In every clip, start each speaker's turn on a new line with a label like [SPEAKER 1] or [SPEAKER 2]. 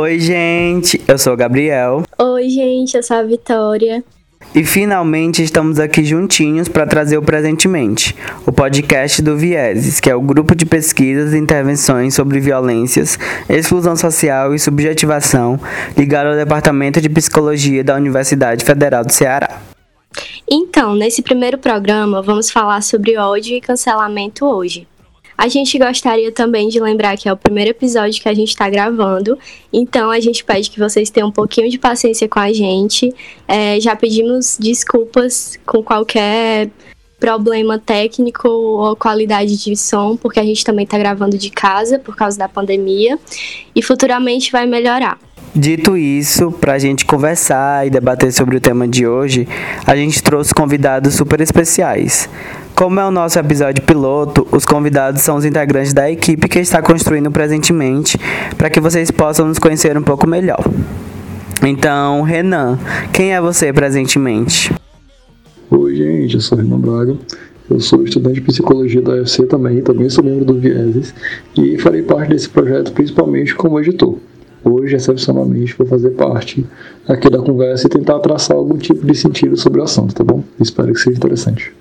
[SPEAKER 1] Oi, gente, eu sou o Gabriel.
[SPEAKER 2] Oi, gente, eu sou a Vitória.
[SPEAKER 1] E finalmente estamos aqui juntinhos para trazer o Presentemente, o podcast do Vieses, que é o grupo de pesquisas e intervenções sobre violências, exclusão social e subjetivação ligado ao Departamento de Psicologia da Universidade Federal do Ceará.
[SPEAKER 2] Então, nesse primeiro programa, vamos falar sobre ódio e cancelamento hoje. A gente gostaria também de lembrar que é o primeiro episódio que a gente está gravando, então a gente pede que vocês tenham um pouquinho de paciência com a gente. É, já pedimos desculpas com qualquer problema técnico ou qualidade de som, porque a gente também está gravando de casa por causa da pandemia e futuramente vai melhorar.
[SPEAKER 1] Dito isso, para a gente conversar e debater sobre o tema de hoje, a gente trouxe convidados super especiais. Como é o nosso episódio piloto, os convidados são os integrantes da equipe que está construindo presentemente, para que vocês possam nos conhecer um pouco melhor. Então, Renan, quem é você presentemente?
[SPEAKER 3] Oi, gente, eu sou Renan Braga. Eu sou estudante de psicologia da UFC também, também sou membro do Vieses e farei parte desse projeto principalmente como editor. Hoje, excepcionalmente, vou fazer parte aqui da conversa e tentar traçar algum tipo de sentido sobre o assunto, tá bom? Espero que seja interessante.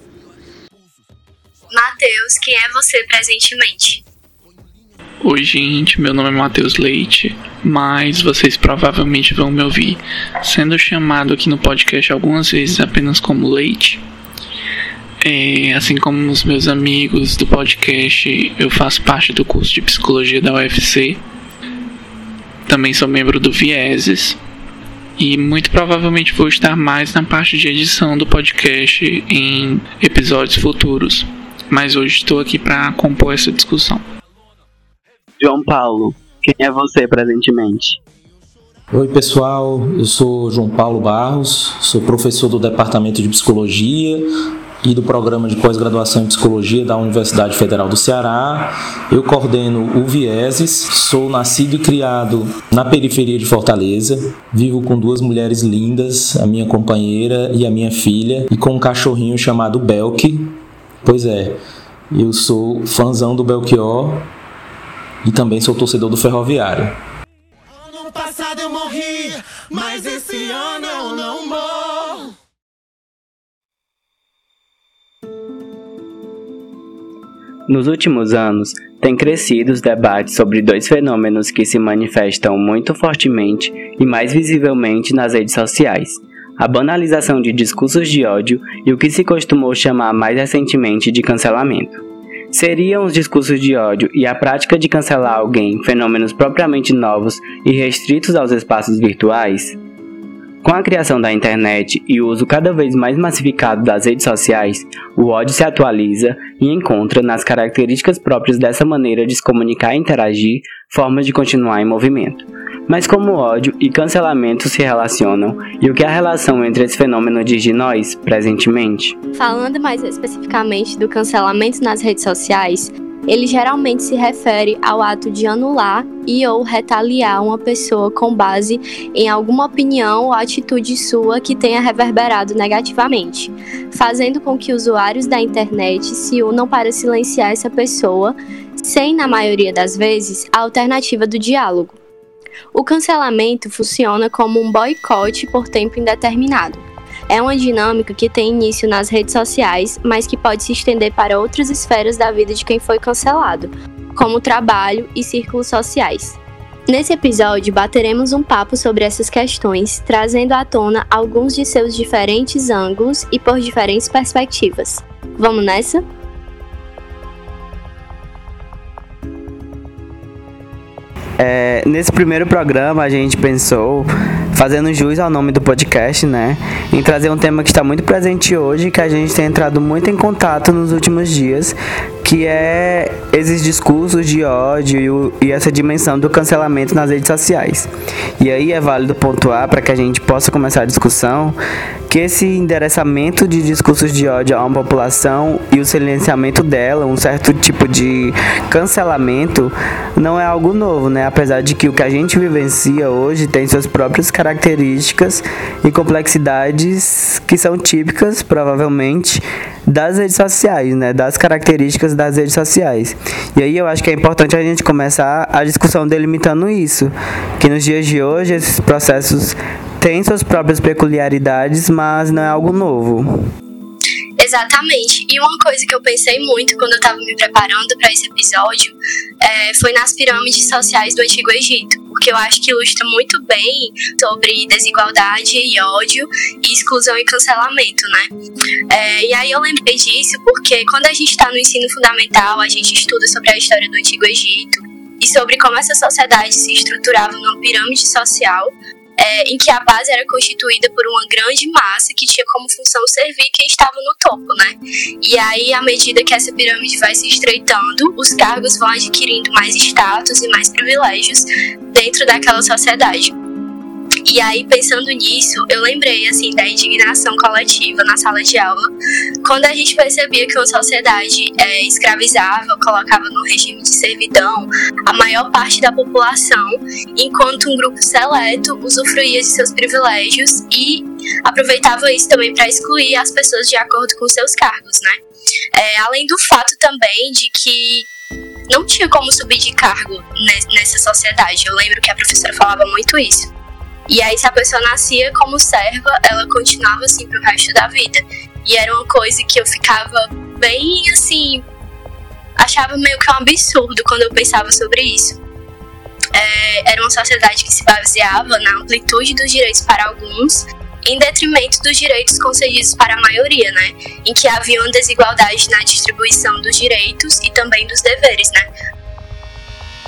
[SPEAKER 2] Matheus, quem é você presentemente?
[SPEAKER 4] Oi, gente, meu nome é Matheus Leite, mas vocês provavelmente vão me ouvir sendo chamado aqui no podcast algumas vezes apenas como Leite. É, assim como os meus amigos do podcast, eu faço parte do curso de psicologia da UFC. Também sou membro do Vieses. E muito provavelmente vou estar mais na parte de edição do podcast em episódios futuros mas hoje estou aqui para compor essa discussão.
[SPEAKER 1] João Paulo, quem é você presentemente?
[SPEAKER 5] Oi pessoal, eu sou João Paulo Barros, sou professor do Departamento de Psicologia e do Programa de Pós-Graduação em Psicologia da Universidade Federal do Ceará. Eu coordeno o Vieses, sou nascido e criado na periferia de Fortaleza, vivo com duas mulheres lindas, a minha companheira e a minha filha, e com um cachorrinho chamado Belk, Pois é, eu sou fãzão do Belchior e também sou torcedor do Ferroviário. Ano passado eu morri, mas esse ano eu não morro.
[SPEAKER 1] Nos últimos anos, têm crescido os debates sobre dois fenômenos que se manifestam muito fortemente e mais visivelmente nas redes sociais: a banalização de discursos de ódio e o que se costumou chamar mais recentemente de cancelamento. Seriam os discursos de ódio e a prática de cancelar alguém fenômenos propriamente novos e restritos aos espaços virtuais? Com a criação da internet e o uso cada vez mais massificado das redes sociais, o ódio se atualiza e encontra nas características próprias dessa maneira de se comunicar e interagir formas de continuar em movimento. Mas como ódio e cancelamento se relacionam e o que é a relação entre esse fenômeno diz de nós, presentemente?
[SPEAKER 2] Falando mais especificamente do cancelamento nas redes sociais, ele geralmente se refere ao ato de anular e ou retaliar uma pessoa com base em alguma opinião ou atitude sua que tenha reverberado negativamente, fazendo com que usuários da internet se unam para silenciar essa pessoa, sem, na maioria das vezes, a alternativa do diálogo. O cancelamento funciona como um boicote por tempo indeterminado. É uma dinâmica que tem início nas redes sociais, mas que pode se estender para outras esferas da vida de quem foi cancelado, como trabalho e círculos sociais. Nesse episódio, bateremos um papo sobre essas questões, trazendo à tona alguns de seus diferentes ângulos e por diferentes perspectivas. Vamos nessa?
[SPEAKER 1] É, nesse primeiro programa a gente pensou, fazendo jus ao nome do podcast, né, em trazer um tema que está muito presente hoje, que a gente tem entrado muito em contato nos últimos dias, que é esses discursos de ódio e, essa dimensão do cancelamento nas redes sociais. E aí é válido pontuar para que a gente possa começar a discussão que esse endereçamento de discursos de ódio a uma população e o silenciamento dela, um certo tipo de cancelamento, não é algo novo, né? Apesar de que o que a gente vivencia hoje tem suas próprias características e complexidades que são típicas, provavelmente, das redes sociais, né? Das características das redes sociais. E aí eu acho que é importante a gente começar a discussão delimitando isso, que nos dias de hoje esses processos têm suas próprias peculiaridades, mas não é algo novo.
[SPEAKER 2] Exatamente. E uma coisa que eu pensei muito quando eu estava me preparando para esse episódio é, foi nas pirâmides sociais do Antigo Egito, porque eu acho que ilustra muito bem sobre desigualdade e ódio e exclusão e cancelamento, né? É, e aí eu lembrei disso porque quando a gente está no ensino fundamental, a gente estuda sobre a história do Antigo Egito e sobre como essa sociedade se estruturava numa pirâmide social é, em que a base era constituída por uma grande massa que tinha como função servir quem estava no topo, né? E aí, à medida que essa pirâmide vai se estreitando, os cargos vão adquirindo mais status e mais privilégios dentro daquela sociedade. E aí, pensando nisso, eu lembrei, assim, da indignação coletiva na sala de aula, quando a gente percebia que uma sociedade é, escravizava, colocava no regime de servidão a maior parte da população, enquanto um grupo seleto usufruía de seus privilégios e aproveitava isso também para excluir as pessoas de acordo com seus cargos, né? É, além do fato também de que não tinha como subir de cargo nessa sociedade. Eu lembro que a professora falava muito isso. E aí, se a pessoa nascia como serva, ela continuava assim pro resto da vida. E era uma coisa que eu ficava bem assim. Achava meio que um absurdo quando eu pensava sobre isso. É, era uma sociedade que se baseava na amplitude dos direitos para alguns, em detrimento dos direitos concedidos para a maioria, né? Em que havia uma desigualdade na distribuição dos direitos e também dos deveres, né?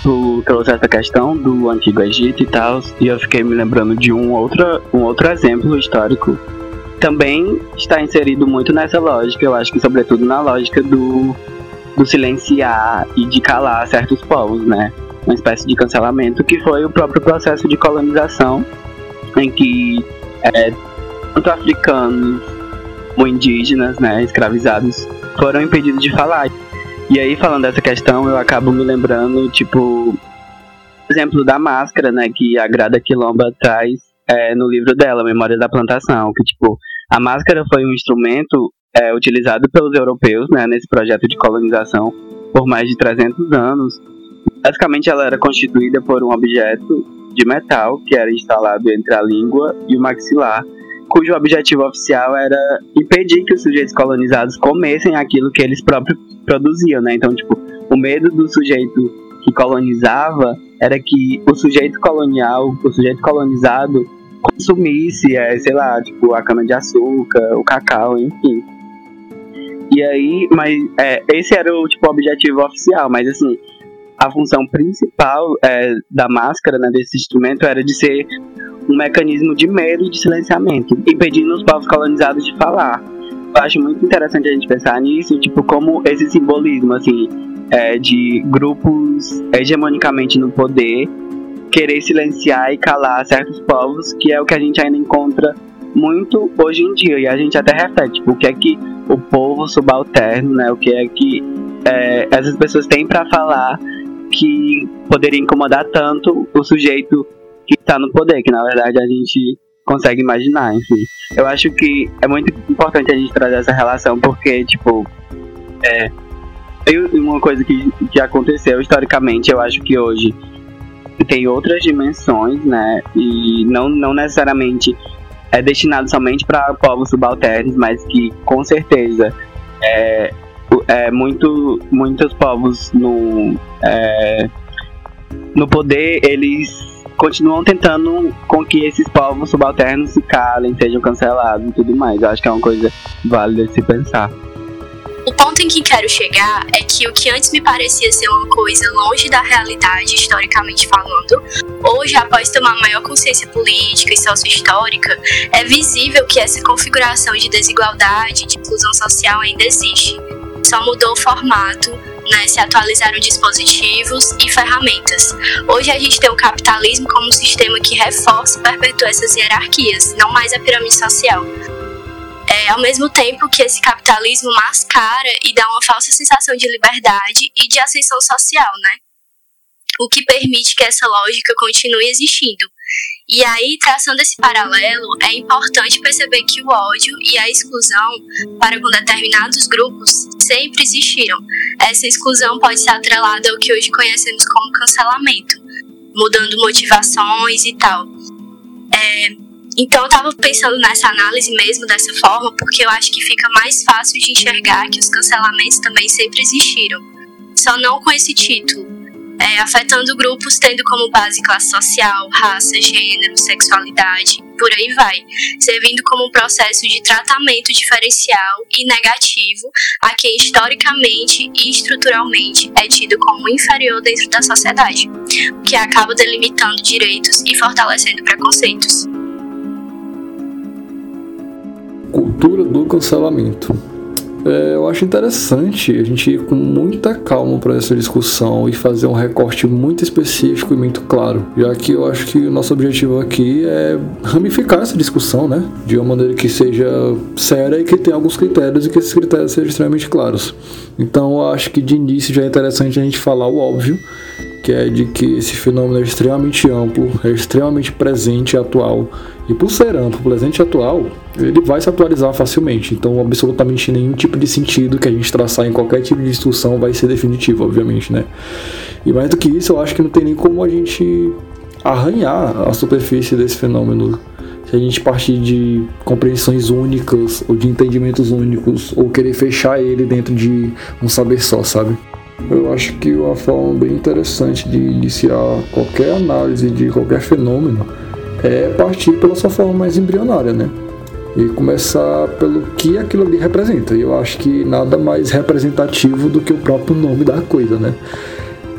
[SPEAKER 1] Tu trouxe essa questão do Antigo Egito e tal, e eu fiquei me lembrando de um outro, um outro exemplo histórico. Também está inserido muito nessa lógica, eu acho que sobretudo na lógica do, do silenciar e de calar certos povos, né? Uma espécie de cancelamento que foi o próprio processo de colonização, em que é, tanto africanos como indígenas, né, escravizados, foram impedidos de falar. E aí, falando dessa questão, eu acabo me lembrando, tipo, exemplo da máscara, né, que a Grada Quilomba traz é, no livro dela, Memória da Plantação, que, tipo, a máscara foi um instrumento é, utilizado pelos europeus, né, nesse projeto de colonização por mais de 300 anos. Basicamente, ela era constituída por um objeto de metal que era instalado entre a língua e o maxilar, cujo objetivo oficial era impedir que os sujeitos colonizados comessem aquilo que eles próprios produziam, né? Então, tipo, o medo do sujeito que colonizava era que o sujeito colonial, o sujeito colonizado, consumisse, é, sei lá, tipo, a cana-de-açúcar, o cacau, enfim. E aí, mas é, esse era o tipo objetivo oficial, mas assim, a função principal é, da máscara, né, desse instrumento, era de ser um mecanismo de medo e de silenciamento, impedindo os povos colonizados de falar. Eu acho muito interessante a gente pensar nisso, tipo, como esse simbolismo, assim, é, de grupos hegemonicamente no poder querer silenciar e calar certos povos, que é o que a gente ainda encontra muito hoje em dia. E a gente até reflete, tipo, o que é que o povo subalterno, né, o que é que é, essas pessoas têm para falar que poderia incomodar tanto o sujeito que está no poder, que na verdade a gente consegue imaginar, enfim. Eu acho que é muito importante a gente trazer essa relação, porque, tipo, é, uma coisa que, que aconteceu historicamente, eu acho que hoje tem outras dimensões, né, e não, não necessariamente é destinado somente para povos subalternos, mas que com certeza é, é muito, muitos povos no, é, no poder, eles continuam tentando com que esses povos subalternos se calem, sejam cancelados e tudo mais. Eu acho que é uma coisa válida de se pensar.
[SPEAKER 2] O ponto em que quero chegar é que o que antes me parecia ser uma coisa longe da realidade, historicamente falando, hoje, após tomar maior consciência política e sócio-histórica, é visível que essa configuração de desigualdade, de inclusão social ainda existe. Só mudou o formato, né, se atualizaram dispositivos e ferramentas. Hoje a gente tem o capitalismo como um sistema que reforça e perpetua essas hierarquias, não mais a pirâmide social. É, ao mesmo tempo que esse capitalismo mascara e dá uma falsa sensação de liberdade e de ascensão social, né? O que permite que essa lógica continue existindo. E aí, traçando esse paralelo, é importante perceber que o ódio e a exclusão para com determinados grupos sempre existiram. Essa exclusão pode ser atrelada ao que hoje conhecemos como cancelamento, mudando motivações e tal. É, então, eu estava pensando nessa análise mesmo dessa forma, porque eu acho que fica mais fácil de enxergar que os cancelamentos também sempre existiram, só não com esse título é, afetando grupos tendo como base classe social, raça, gênero, sexualidade, por aí vai, servindo como um processo de tratamento diferencial e negativo a quem historicamente e estruturalmente é tido como inferior dentro da sociedade, o que acaba delimitando direitos e fortalecendo preconceitos.
[SPEAKER 3] Cultura do cancelamento. É, eu acho interessante a gente ir com muita calma para essa discussão e fazer um recorte muito específico e muito claro, já que eu acho que o nosso objetivo aqui é ramificar essa discussão, né? De uma maneira que seja séria e que tenha alguns critérios e que esses critérios sejam extremamente claros. Então eu acho que de início já é interessante a gente falar o óbvio, que é de que esse fenômeno é extremamente amplo, é extremamente presente e atual. E por ser amplo, presente e atual, ele vai se atualizar facilmente. Então, absolutamente nenhum tipo de sentido que a gente traçar em qualquer tipo de instrução vai ser definitivo, obviamente, né? E mais do que isso, eu acho que não tem nem como a gente arranhar a superfície desse fenômeno se a gente partir de compreensões únicas ou de entendimentos únicos ou querer fechar ele dentro de um saber só, sabe? Eu acho que uma forma bem interessante de iniciar qualquer análise de qualquer fenômeno é partir pela sua forma mais embrionária, né? E começar pelo que aquilo ali representa. E eu acho que nada mais representativo do que o próprio nome da coisa, né?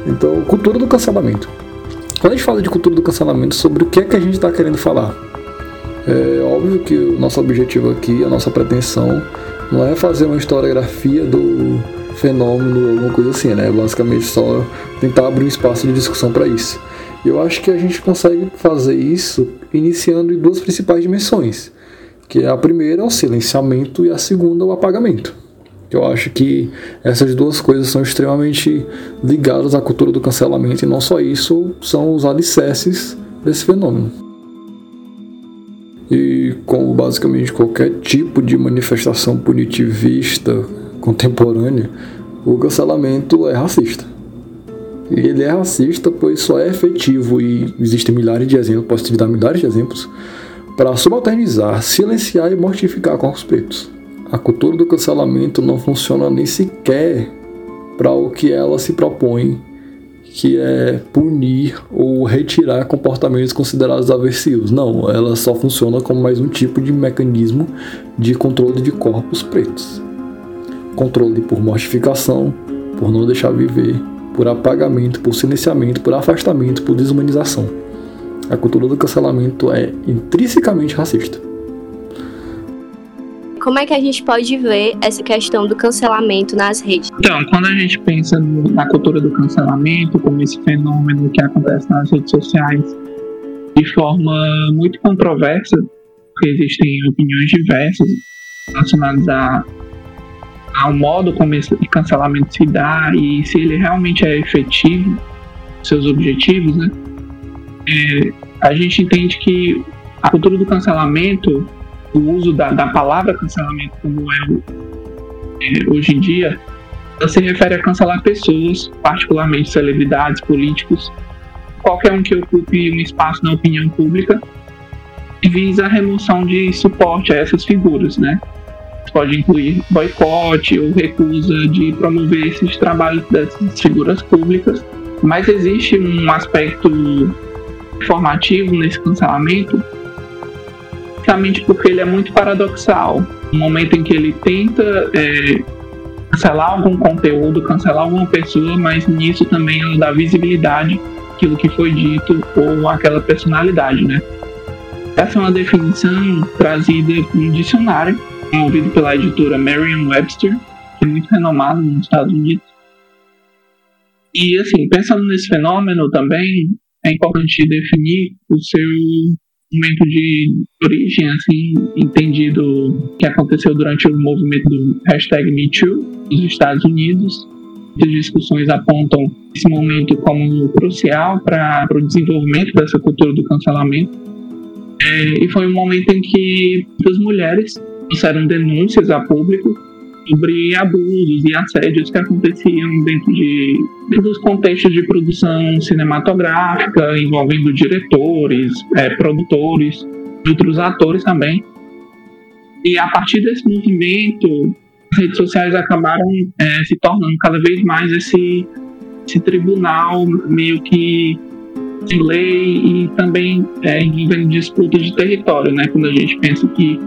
[SPEAKER 3] Então, cultura do cancelamento. Quando a gente fala de cultura do cancelamento, sobre o que é que a gente está querendo falar? É óbvio que o nosso objetivo aqui, a nossa pretensão, não é fazer uma historiografia do fenômeno, alguma coisa assim, né? Basicamente só tentar abrir um espaço de discussão para isso. E eu acho que a gente consegue fazer isso iniciando em duas principais dimensões, que é a primeira é o silenciamento e a segunda é o apagamento. Eu acho que essas duas coisas são extremamente ligadas à cultura do cancelamento e não só isso, são os alicerces desse fenômeno. E como basicamente qualquer tipo de manifestação punitivista contemporânea, o cancelamento é racista. E ele é racista, pois só é efetivo, e existem milhares de exemplos, posso te dar milhares de exemplos, para subalternizar, silenciar e mortificar corpos pretos. A cultura do cancelamento não funciona nem sequer para o que ela se propõe, que é punir ou retirar comportamentos considerados aversivos. Não, ela só funciona como mais um tipo de mecanismo de controle de corpos pretos controle por mortificação, por não deixar viver, por apagamento, por silenciamento, por afastamento, por desumanização. A cultura do cancelamento é intrinsecamente racista.
[SPEAKER 2] Como é que a gente pode ver essa questão do cancelamento nas redes?
[SPEAKER 4] Então, quando a gente pensa na cultura do cancelamento, como esse fenômeno que acontece nas redes sociais, de forma muito controversa, porque existem opiniões diversas relacionadas a ao modo como esse cancelamento se dá e se ele realmente é efetivo, seus objetivos, né? É, a gente entende que a cultura do cancelamento, o uso da, da palavra cancelamento como é, é hoje em dia, ela se refere a cancelar pessoas, particularmente celebridades, políticos, qualquer um que ocupe um espaço na opinião pública, visa a remoção de suporte a essas figuras, né? Pode incluir boicote ou recusa de promover esses trabalhos dessas figuras públicas, mas existe um aspecto formativo nesse cancelamento, justamente porque ele é muito paradoxal. No momento em que ele tenta é, cancelar algum conteúdo, cancelar alguma pessoa, mas nisso também ela dá visibilidade àquilo que foi dito ou àquela personalidade, né? Essa é uma definição trazida no dicionário desenvolvido pela editora Merriam-Webster, que é muito renomada nos Estados Unidos. E, assim, pensando nesse fenômeno também, é importante definir o seu momento de origem, assim, entendido que aconteceu durante o movimento do hashtag MeToo nos Estados Unidos. As discussões apontam esse momento como crucial para o desenvolvimento dessa cultura do cancelamento É, e foi um momento em que as mulheres trouxeram denúncias a público sobre abusos e assédios que aconteciam dentro, de, dos contextos de produção cinematográfica, envolvendo diretores, é, produtores, outros atores também. E a partir desse movimento, as redes sociais acabaram é, se tornando cada vez mais esse, esse tribunal meio que de lei e também é, envolvendo disputa de território, né? Quando a gente pensa que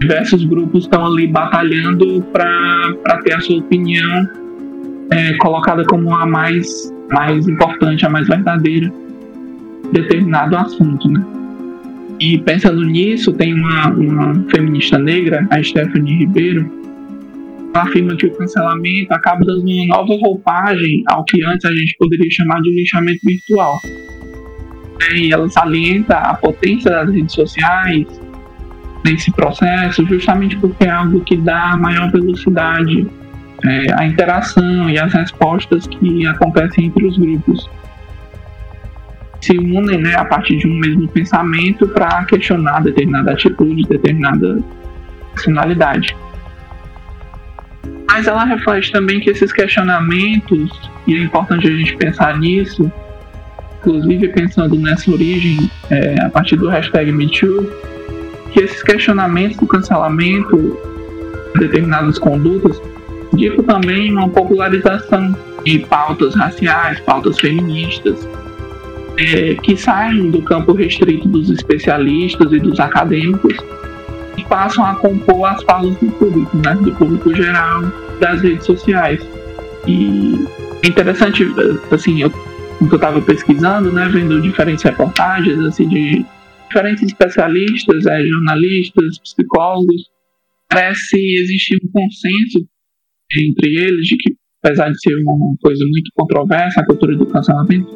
[SPEAKER 4] diversos grupos estão ali batalhando para ter a sua opinião é, colocada como a mais, mais importante, a mais verdadeira determinado assunto, né? E pensando nisso, tem uma, uma feminista negra, a Stephanie Ribeiro, ela afirma que o cancelamento acaba dando uma nova roupagem ao que antes a gente poderia chamar de lixamento virtual. E ela salienta a potência das redes sociais, nesse processo, justamente porque é algo que dá maior velocidade é, à interação e às respostas que acontecem entre os grupos. Se unem né, a partir de um mesmo pensamento para questionar determinada atitude, determinada finalidade. Mas ela reflete também que esses questionamentos, e é importante a gente pensar nisso, inclusive pensando nessa origem é, a partir do hashtag MeToo, que esses questionamentos do cancelamento de determinadas condutas digo também uma popularização de pautas raciais, pautas feministas, é, que saem do campo restrito dos especialistas e dos acadêmicos e passam a compor as falas do público, né, do público geral, das redes sociais. E é interessante, assim, eu, eu estava pesquisando, né, vendo diferentes reportagens, assim, de diferentes especialistas, é, jornalistas, psicólogos, parece existir um consenso entre eles de que, apesar de ser uma coisa muito controversa, a cultura do cancelamento,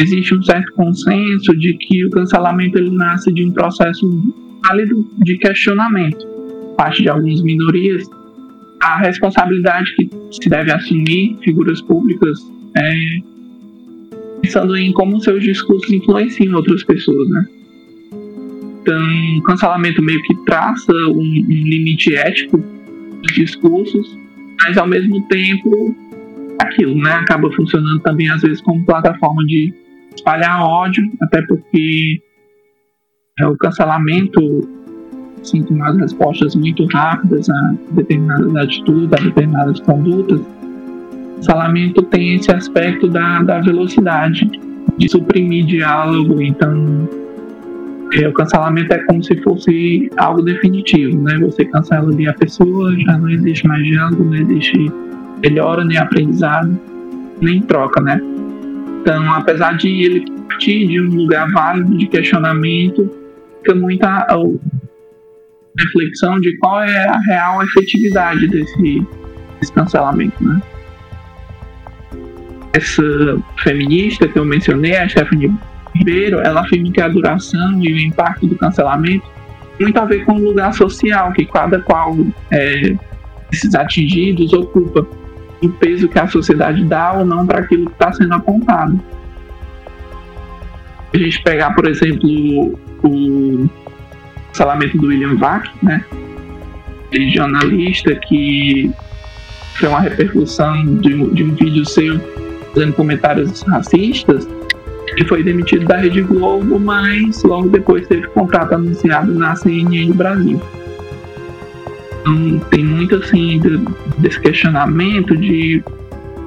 [SPEAKER 4] existe um certo consenso de que o cancelamento ele nasce de um processo válido de questionamento, parte de algumas minorias, a responsabilidade que se deve assumir figuras públicas é, pensando em como seus discursos influenciam outras pessoas, né? Então, cancelamento meio que traça um, um limite ético dos discursos, mas ao mesmo tempo aquilo, né? Acaba funcionando também às vezes como plataforma de espalhar ódio, até porque é, o cancelamento assim, com umas respostas muito rápidas a determinadas atitudes, a determinadas condutas. Cancelamento tem esse aspecto da, da velocidade, de suprimir diálogo, então é, o cancelamento é como se fosse algo definitivo, né? Você cancela ali a pessoa, já não existe mais diálogo, não existe melhora, nem aprendizado, nem troca, né? Então, apesar de ele partir de um lugar válido de questionamento, fica muita reflexão de qual é a real efetividade desse, desse cancelamento, né? Essa feminista que eu mencionei, a Stephanie Ela afirma que a duração e o impacto do cancelamento muito a ver com o lugar social que cada qual é, esses atingidos ocupa, o peso que a sociedade dá ou não para aquilo que está sendo apontado. A gente pegar, por exemplo, o cancelamento do William Vac, né? Ele jornalista que foi uma repercussão de, de um vídeo seu fazendo comentários racistas ele foi demitido da Rede Globo, mas logo depois teve contrato anunciado na CNN Brasil. Então tem muito assim desse questionamento de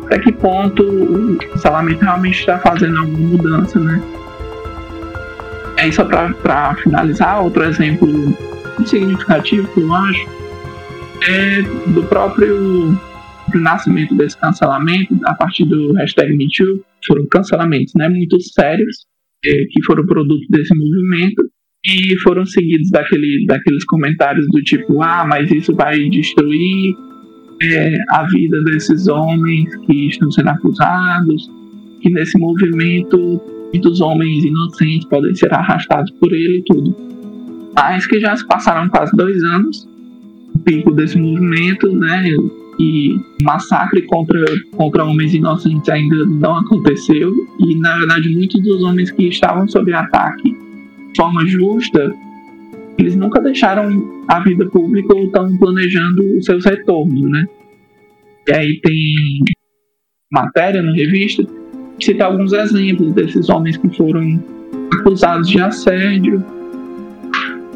[SPEAKER 4] até que ponto o salamento realmente está fazendo alguma mudança, né? É só para finalizar, outro exemplo significativo que eu acho é do próprio nascimento desse cancelamento a partir do hashtag MeToo foram cancelamentos né, muito sérios é, que foram produto desse movimento e foram seguidos daquele, daqueles comentários do tipo ah mas isso vai destruir é, a vida desses homens que estão sendo acusados que nesse movimento muitos homens inocentes podem ser arrastados por ele e tudo. Mas que já se passaram quase dois anos o pico desse movimento né massacre contra, contra homens inocentes ainda não aconteceu e na verdade muitos dos homens que estavam sob ataque forma justa, eles nunca deixaram a vida pública ou estão planejando os seus retornos, né? E aí tem matéria na revista que cita alguns exemplos desses homens que foram acusados de assédio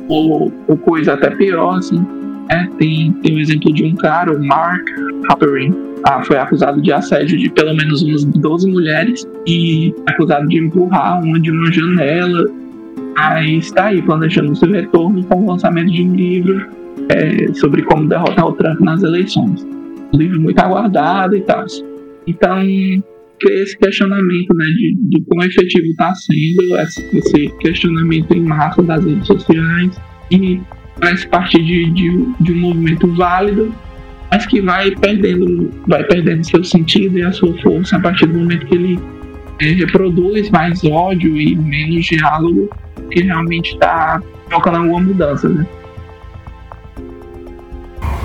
[SPEAKER 4] ou, ou coisa até pior, assim. É, tem, tem um exemplo de um cara, o Mark Halperin, ah, foi acusado de assédio de pelo menos umas 12 mulheres e acusado de empurrar uma de uma janela. Aí está aí planejando seu retorno com o lançamento de um livro é, sobre como derrotar o Trump nas eleições. Um livro muito aguardado e tal. Então, esse questionamento né, de, de quão efetivo está sendo esse questionamento em massa das redes sociais e faz parte de, de, de um movimento válido, mas que vai perdendo, vai perdendo seu sentido e a sua força a partir do momento que ele é, reproduz mais ódio e menos diálogo, que realmente está provocando alguma mudança. Né?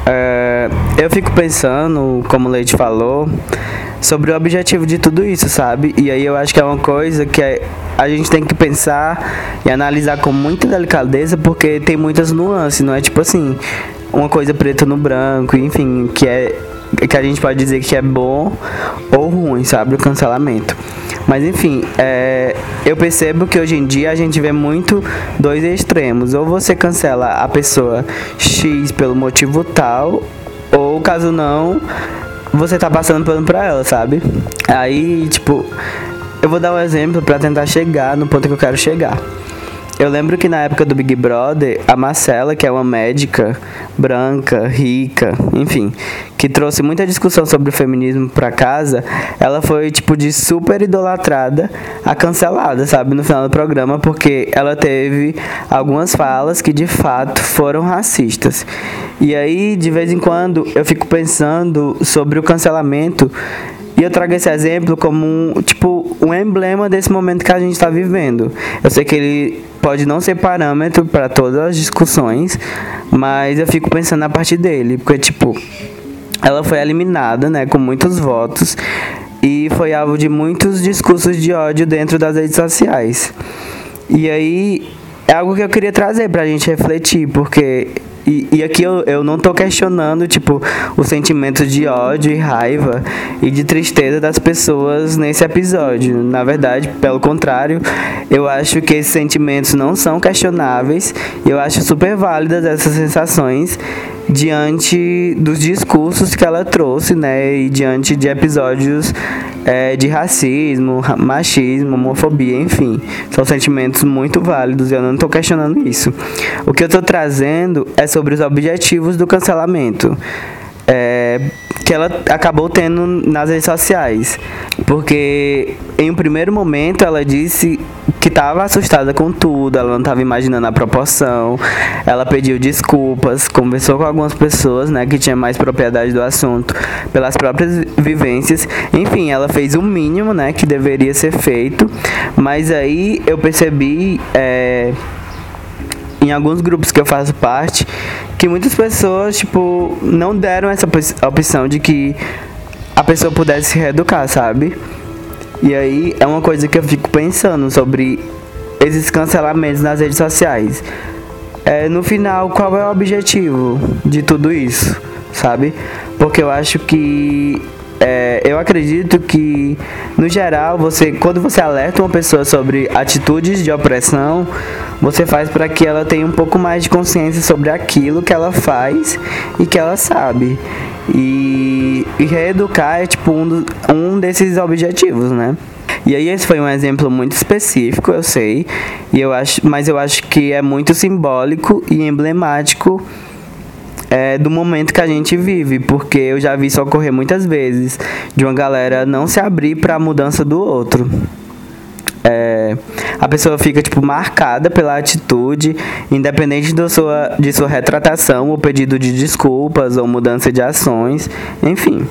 [SPEAKER 1] É, eu fico pensando, como o Leite falou, sobre o objetivo de tudo isso, sabe? E aí eu acho que é uma coisa que é, a gente tem que pensar e analisar com muita delicadeza, porque tem muitas nuances, não é tipo assim, uma coisa preta no branco, enfim, que é que a gente pode dizer que é bom ou ruim, sabe? O cancelamento. Mas enfim, é, eu percebo que hoje em dia a gente vê muito dois extremos. Ou você cancela a pessoa X pelo motivo tal, ou caso não, você tá passando pano pra ela, sabe? Aí, tipo, eu vou dar um exemplo para tentar chegar no ponto que eu quero chegar. Eu lembro que na época do Big Brother, a Marcela, que é uma médica branca, rica, enfim, que trouxe muita discussão sobre o feminismo para casa, ela foi tipo de super idolatrada a cancelada, sabe, no final do programa, porque ela teve algumas falas que de fato foram racistas. E aí, de vez em quando, eu fico pensando sobre o cancelamento e eu trago esse exemplo como um, tipo, um emblema desse momento que a gente está vivendo. Eu sei que ele pode não ser parâmetro para todas as discussões, mas eu fico pensando a partir dele, porque tipo, ela foi eliminada, né, com muitos votos e foi alvo de muitos discursos de ódio dentro das redes sociais. E aí é algo que eu queria trazer para a gente refletir, porque e, e aqui eu, eu não tô questionando, tipo, o sentimento de ódio e raiva e de tristeza das pessoas nesse episódio. Na verdade, pelo contrário, eu acho que esses sentimentos não são questionáveis eu acho super válidas essas sensações diante dos discursos que ela trouxe, né, e diante de episódios é, de racismo, machismo, homofobia, enfim, são sentimentos muito válidos eu não estou questionando isso. O que eu estou trazendo é sobre os objetivos do cancelamento. É, que ela acabou tendo nas redes sociais. Porque em um primeiro momento ela disse que estava assustada com tudo, ela não estava imaginando a proporção. Ela pediu desculpas, conversou com algumas pessoas, né, que tinha mais propriedade do assunto, pelas próprias vivências. Enfim, ela fez o mínimo, né, que deveria ser feito. Mas aí eu percebi é, em alguns grupos que eu faço parte que muitas pessoas, tipo, não deram essa opção de que a pessoa pudesse se reeducar, sabe? E aí é uma coisa que eu fico pensando sobre esses cancelamentos nas redes sociais. É, no final, qual é o objetivo de tudo isso, sabe? Porque eu acho que é, eu acredito que, no geral, você, quando você alerta uma pessoa sobre atitudes de opressão, você faz para que ela tenha um pouco mais de consciência sobre aquilo que ela faz e que ela sabe. E, e reeducar é tipo um, do, um desses objetivos, né? E aí esse foi um exemplo muito específico, eu sei, e eu acho, mas eu acho que é muito simbólico e emblemático é, do momento que a gente vive, porque eu já vi isso ocorrer muitas vezes, de uma galera não se abrir para a mudança do outro. É, a pessoa fica tipo marcada pela atitude, independente do sua, de sua retratação ou pedido de desculpas ou mudança de ações, enfim.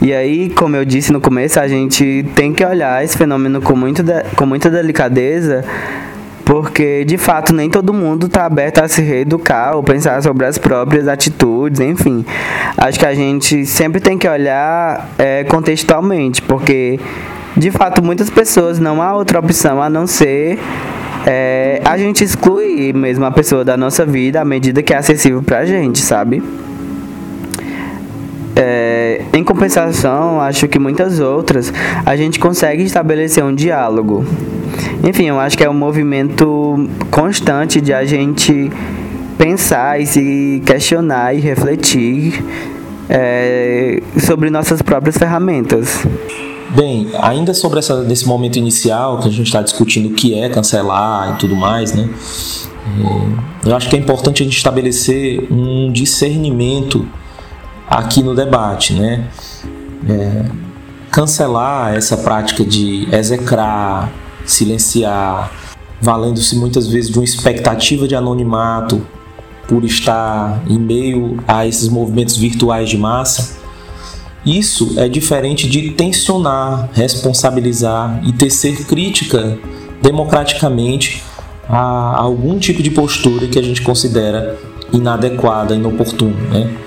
[SPEAKER 1] E aí, como eu disse no começo, a gente tem que olhar esse fenômeno com, muito de, com muita delicadeza porque de fato nem todo mundo está aberto a se reeducar ou pensar sobre as próprias atitudes, enfim. Acho que a gente sempre tem que olhar é, contextualmente, porque de fato muitas pessoas não há outra opção a não ser é, a gente exclui mesmo a pessoa da nossa vida à medida que é acessível pra gente, sabe? É, em compensação, acho que muitas outras a gente consegue estabelecer um diálogo. Enfim, eu acho que é um movimento constante de a gente pensar e se questionar e refletir é, sobre nossas próprias ferramentas.
[SPEAKER 5] Bem, ainda sobre essa, desse momento inicial que a gente está discutindo o que é cancelar e tudo mais, né? É, eu acho que é importante a gente estabelecer um discernimento aqui no debate, né? É, cancelar essa prática de execrar, silenciar, valendo-se muitas vezes de uma expectativa de anonimato por estar em meio a esses movimentos virtuais de massa, isso é diferente de tensionar, responsabilizar e tecer crítica democraticamente a algum tipo de postura que a gente considera inadequada, inoportuna. Né?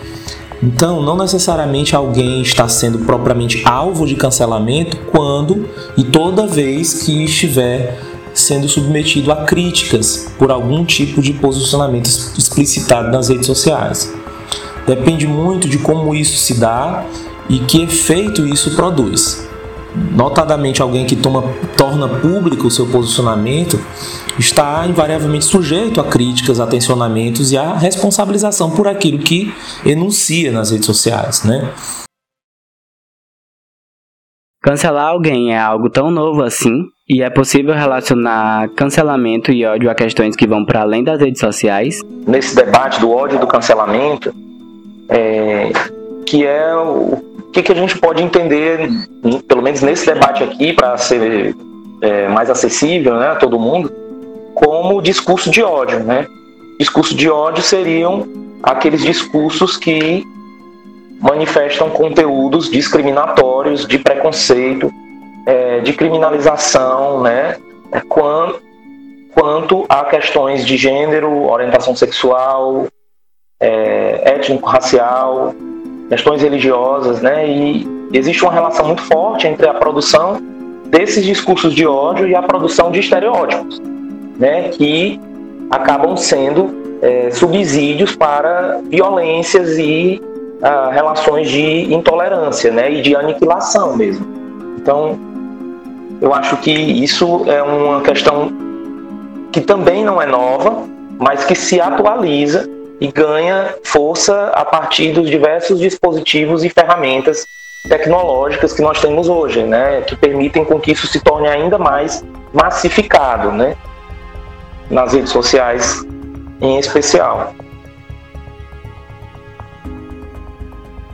[SPEAKER 5] Então, não necessariamente alguém está sendo propriamente alvo de cancelamento quando e toda vez que estiver sendo submetido a críticas por algum tipo de posicionamento explicitado nas redes sociais. Depende muito de como isso se dá e que efeito isso produz. Notadamente, alguém que toma, torna público o seu posicionamento está invariavelmente sujeito a críticas, a tensionamentos e a responsabilização por aquilo que enuncia nas redes sociais, né?
[SPEAKER 1] Cancelar alguém é algo tão novo assim, e é possível relacionar cancelamento e ódio a questões que vão para além das redes sociais?
[SPEAKER 6] Nesse debate do ódio e do cancelamento, é, que é o que, que a gente pode entender, pelo menos nesse debate aqui, para ser é, mais acessível né, a todo mundo, como discurso de ódio. Né? Discurso de ódio seriam aqueles discursos que manifestam conteúdos discriminatórios, de preconceito, é, de criminalização, né? É, quanto, quanto a questões de gênero, orientação sexual, é, étnico-racial, questões religiosas, né? E existe uma relação muito forte entre a produção desses discursos de ódio e a produção de estereótipos, né? Que acabam sendo é, subsídios para violências e ah, relações de intolerância, né? E de aniquilação mesmo. Então, eu acho que isso é uma questão que também não é nova, mas que se atualiza e ganha força a partir dos diversos dispositivos e ferramentas tecnológicas que nós temos hoje, né, que permitem com que isso se torne ainda mais massificado, né, nas redes sociais em especial.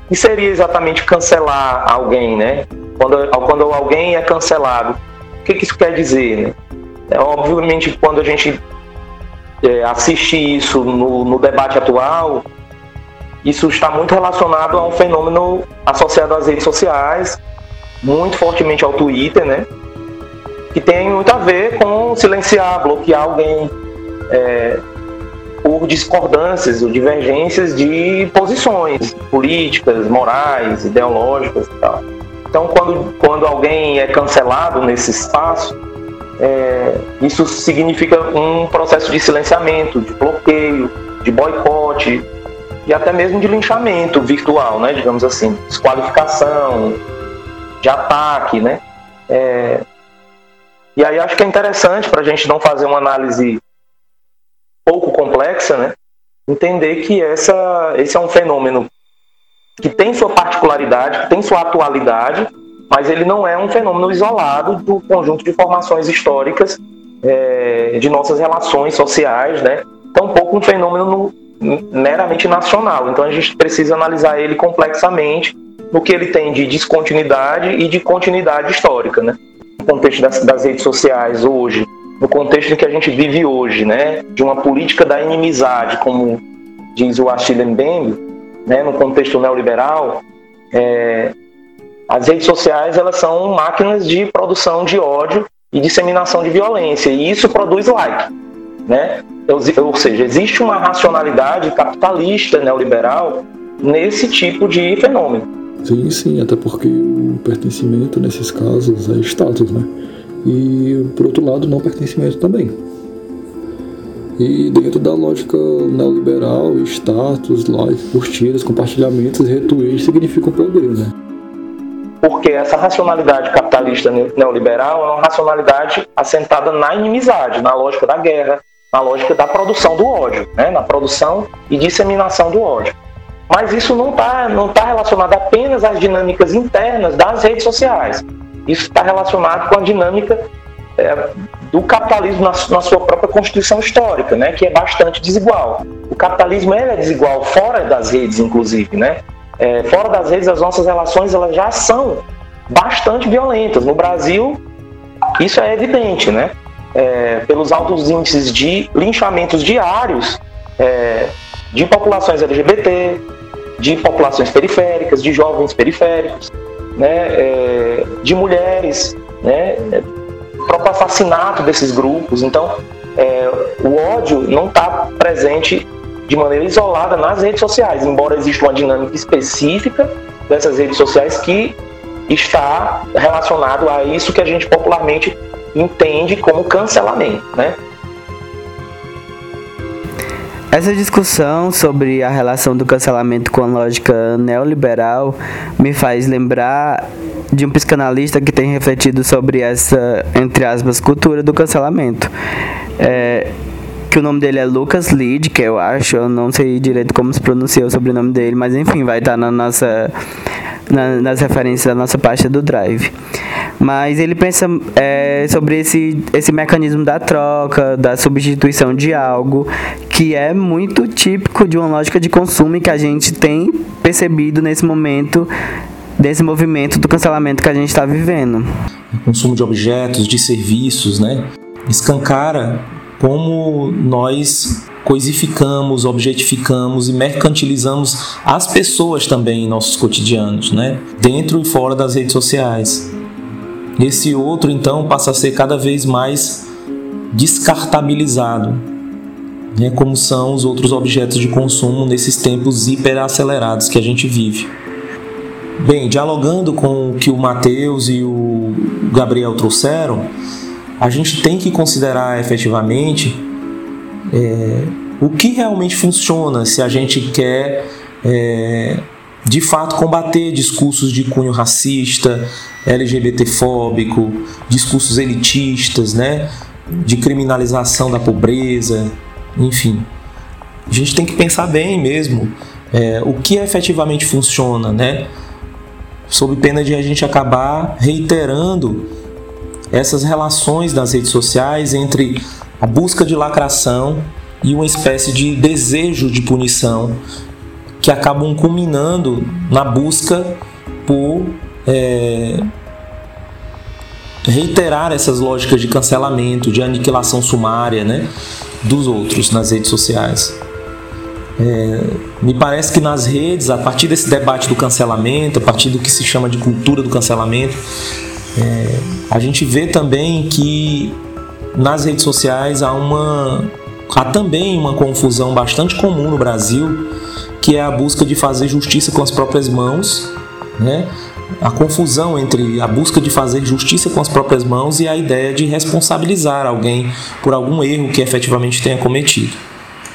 [SPEAKER 6] E seria exatamente cancelar alguém, né? Quando, quando alguém é cancelado, o que, que isso quer dizer, né? É, obviamente, quando a gente é, assiste isso no, no debate atual, isso está muito relacionado a um fenômeno associado às redes sociais, muito fortemente ao Twitter, né? Que tem muito a ver com silenciar, bloquear alguém é, por discordâncias ou divergências de posições políticas, morais, ideológicas e tal. Então, quando, quando alguém é cancelado nesse espaço, é, isso significa um processo de silenciamento, de bloqueio, de boicote e até mesmo de linchamento virtual, né, digamos assim, desqualificação, de ataque, né? É, e aí acho que é interessante para a gente não fazer uma análise pouco complexa, né? Entender que essa, esse é um fenômeno que tem sua particularidade, que tem sua atualidade, mas ele não é um fenômeno isolado do conjunto de formações históricas é, de nossas relações sociais, né? Tampouco um fenômeno meramente nacional. Então a gente precisa analisar ele complexamente no que ele tem de descontinuidade e de continuidade histórica, né? No contexto das, das redes sociais hoje, no contexto em que a gente vive hoje, né? De uma política da inimizade, como diz o Achille Mbembe, né, no contexto neoliberal, é, as redes sociais elas são máquinas de produção de ódio e disseminação de violência, e isso produz like. Né? Ou seja, existe uma racionalidade capitalista neoliberal nesse tipo de fenômeno.
[SPEAKER 3] Sim, sim, até porque o pertencimento nesses casos é status, né? E por outro lado, não pertencimento também. E dentro da lógica neoliberal, status, likes, curtidas, compartilhamentos, retweets significam poder, né?
[SPEAKER 7] Porque essa racionalidade capitalista neoliberal é uma racionalidade assentada na inimizade, na lógica da guerra, na lógica da produção do ódio, né? na produção e disseminação do ódio. Mas isso não está não tá relacionado apenas às dinâmicas internas das redes sociais. Isso está relacionado com a dinâmica é, do capitalismo na, na, sua própria constituição histórica, né, que é bastante desigual. O capitalismo é desigual fora das redes, inclusive, né? É, fora das redes, as nossas relações elas já são bastante violentas. No Brasil, isso é evidente, né? É, pelos altos índices de linchamentos diários é, de populações LGBT, de populações periféricas, de jovens periféricos, né, é, de mulheres, né, próprio assassinato desses grupos. Então, é, o ódio não está presente de maneira isolada nas redes sociais, embora exista uma dinâmica específica dessas redes sociais que está relacionado a isso que a gente popularmente entende como cancelamento, né?
[SPEAKER 1] Essa discussão sobre a relação do cancelamento com a lógica neoliberal me faz lembrar de um psicanalista que tem refletido sobre essa, entre aspas, cultura do cancelamento. É, que o nome dele é Lucas Lid, que eu acho, eu não sei direito como se pronuncia o sobrenome dele, mas enfim, vai estar na nossa, na, nas referências da nossa pasta do Drive. Mas ele pensa é, sobre esse, esse mecanismo da troca, da substituição de algo, que é muito típico de uma lógica de consumo que a gente tem percebido nesse momento desse movimento do cancelamento que a gente está vivendo.
[SPEAKER 6] O consumo de objetos, de serviços, né? Escancara como nós coisificamos, objetificamos e mercantilizamos as pessoas também em nossos cotidianos, né? Dentro e fora das redes sociais. Esse outro, então, passa a ser cada vez mais descartabilizado, né, como são os outros objetos de consumo nesses tempos hiperacelerados que a gente vive. Bem, dialogando com o que o Matheus e o Gabriel trouxeram, a gente tem que considerar efetivamente é, o que realmente funciona se a gente quer é, de fato combater discursos de cunho racista, LGBTfóbico, discursos elitistas, né, de criminalização da pobreza, enfim. A gente tem que pensar bem mesmo é, o que efetivamente funciona, né, sob pena de a gente acabar reiterando essas relações nas redes sociais entre a busca de lacração e uma espécie de desejo de punição que acabam culminando na busca por é, reiterar essas lógicas de cancelamento, de aniquilação sumária né, dos outros nas redes sociais. É, me parece que nas redes, a partir desse debate do cancelamento, a partir do que se chama de cultura do cancelamento, é, a gente vê também que nas redes sociais há uma há também uma confusão bastante comum no Brasil que é a busca de fazer justiça com as próprias mãos, né? a confusão entre a busca de fazer justiça com as próprias mãos e a ideia de responsabilizar alguém por algum erro que efetivamente tenha cometido.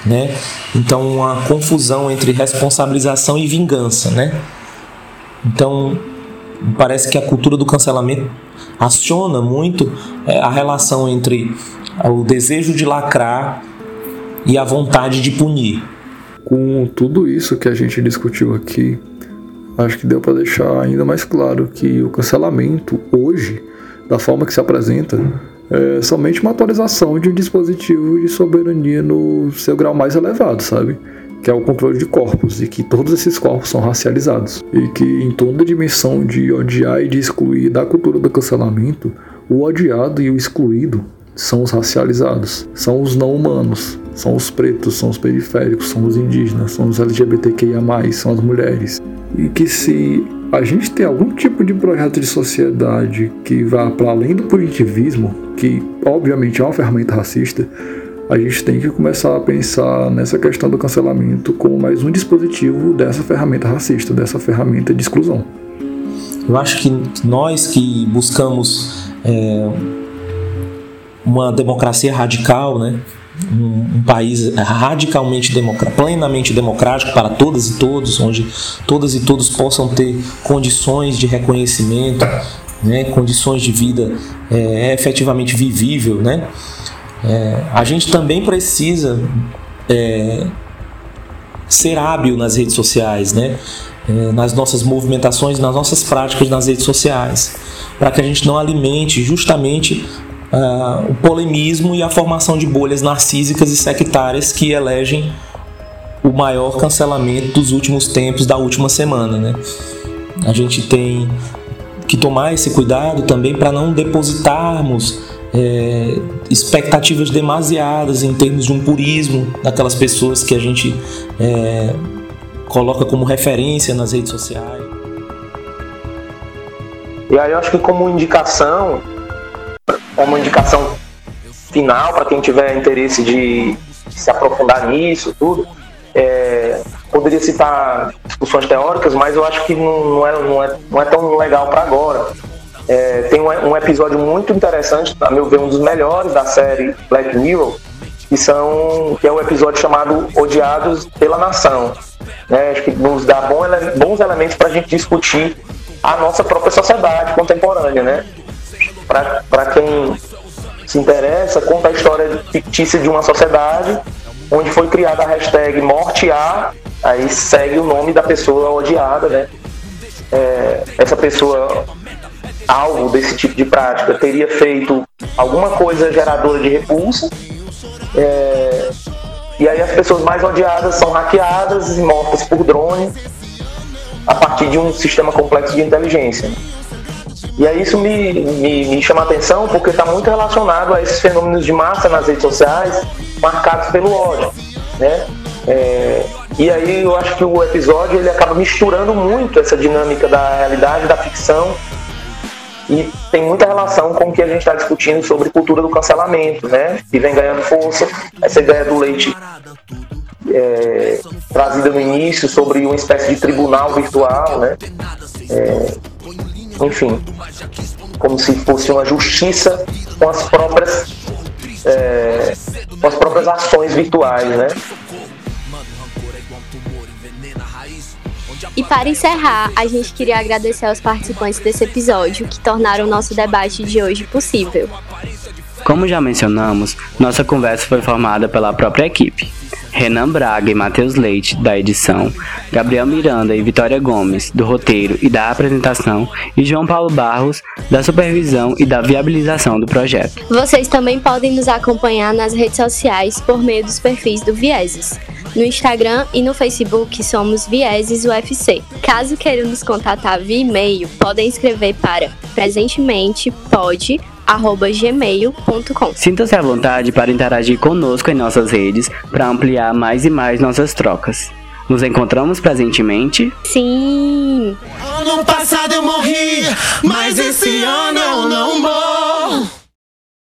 [SPEAKER 6] Né? Então, uma confusão entre responsabilização e vingança. Né? Então, parece que a cultura do cancelamento aciona muito é, a relação entre o desejo de lacrar e a vontade de punir.
[SPEAKER 3] Com tudo isso que a gente discutiu aqui, acho que deu para deixar ainda mais claro que o cancelamento hoje, da forma que se apresenta, é somente uma atualização de um dispositivo de soberania no seu grau mais elevado, sabe? Que é o controle de corpos e que todos esses corpos são racializados e que em toda a dimensão de odiar e de excluir da cultura do cancelamento, o odiado e o excluído são os racializados, são os não humanos, são os pretos, são os periféricos, são os indígenas, são os LGBTQIA, são as mulheres. E que se a gente tem algum tipo de projeto de sociedade que vá para além do punitivismo, que obviamente é uma ferramenta racista, a gente tem que começar a pensar nessa questão do cancelamento como mais um dispositivo dessa ferramenta racista, dessa ferramenta de exclusão.
[SPEAKER 6] Eu acho que nós que buscamos é, uma democracia radical, né?
[SPEAKER 5] um, um país radicalmente democrático, plenamente democrático para todas e todos, onde todas e todos possam ter condições de reconhecimento, né, condições de vida é, efetivamente vivível, né? É, a gente também precisa é, ser hábil nas redes sociais, né? É, nas nossas movimentações, nas nossas práticas nas redes sociais, para que a gente não alimente justamente uh, o polemismo e a formação de bolhas narcísicas e sectárias que elegem o maior cancelamento dos últimos tempos, da última semana. Né? A gente tem que tomar esse cuidado também para não depositarmos é, expectativas demasiadas em termos de um purismo daquelas pessoas que a gente é, coloca como referência nas redes sociais.
[SPEAKER 6] E aí eu acho que como indicação, como indicação final para quem tiver interesse de se aprofundar nisso, tudo, é, poderia citar discussões teóricas, mas eu acho que não, não, é, não, é, não é tão legal para agora. É, tem um, um, episódio muito interessante, a meu ver, um dos melhores da série Black Mirror, que, são, que é o um episódio chamado Odiados pela Nação. Né? Acho que nos dá bom, bons elementos para a gente discutir a nossa própria sociedade contemporânea. Né? Para quem se interessa, conta a história fictícia de uma sociedade onde foi criada a hashtag Morte A, aí segue o nome da pessoa odiada, né? É, essa pessoa alvo desse tipo de prática teria feito alguma coisa geradora de repulsa. É, e aí as pessoas mais odiadas são hackeadas e mortas por drone a partir de um sistema complexo de inteligência. E aí isso me, me, me chama a atenção porque está muito relacionado a esses fenômenos de massa nas redes sociais marcados pelo ódio. Né? É, e aí eu acho que o episódio ele acaba misturando muito essa dinâmica da realidade, da ficção e tem muita relação com o que a gente está discutindo sobre cultura do cancelamento, né? Que vem ganhando força. Essa ideia do leite é, trazida no início sobre uma espécie de tribunal virtual, né? É, enfim, como se fosse uma justiça com as próprias é, com as próprias ações virtuais, né?
[SPEAKER 2] E para encerrar, a gente queria agradecer aos participantes desse episódio que tornaram o nosso debate de hoje possível.
[SPEAKER 1] Como já mencionamos, nossa conversa foi formada pela própria equipe. Renan Braga e Matheus Leite, da edição, Gabriel Miranda e Vitória Gomes, do roteiro e da apresentação, e João Paulo Barros, da supervisão e da viabilização do projeto.
[SPEAKER 2] Vocês também podem nos acompanhar nas redes sociais por meio dos perfis do Vieses. No Instagram e no Facebook somos Vieses UFC. Caso queiram nos contatar via e-mail, podem escrever para presentementepod@gmail.com.
[SPEAKER 1] Sinta-se à vontade para interagir conosco em nossas redes para ampliar mais e mais nossas trocas. Nos encontramos presentemente?
[SPEAKER 2] Sim!
[SPEAKER 8] Ano passado eu morri, mas esse ano eu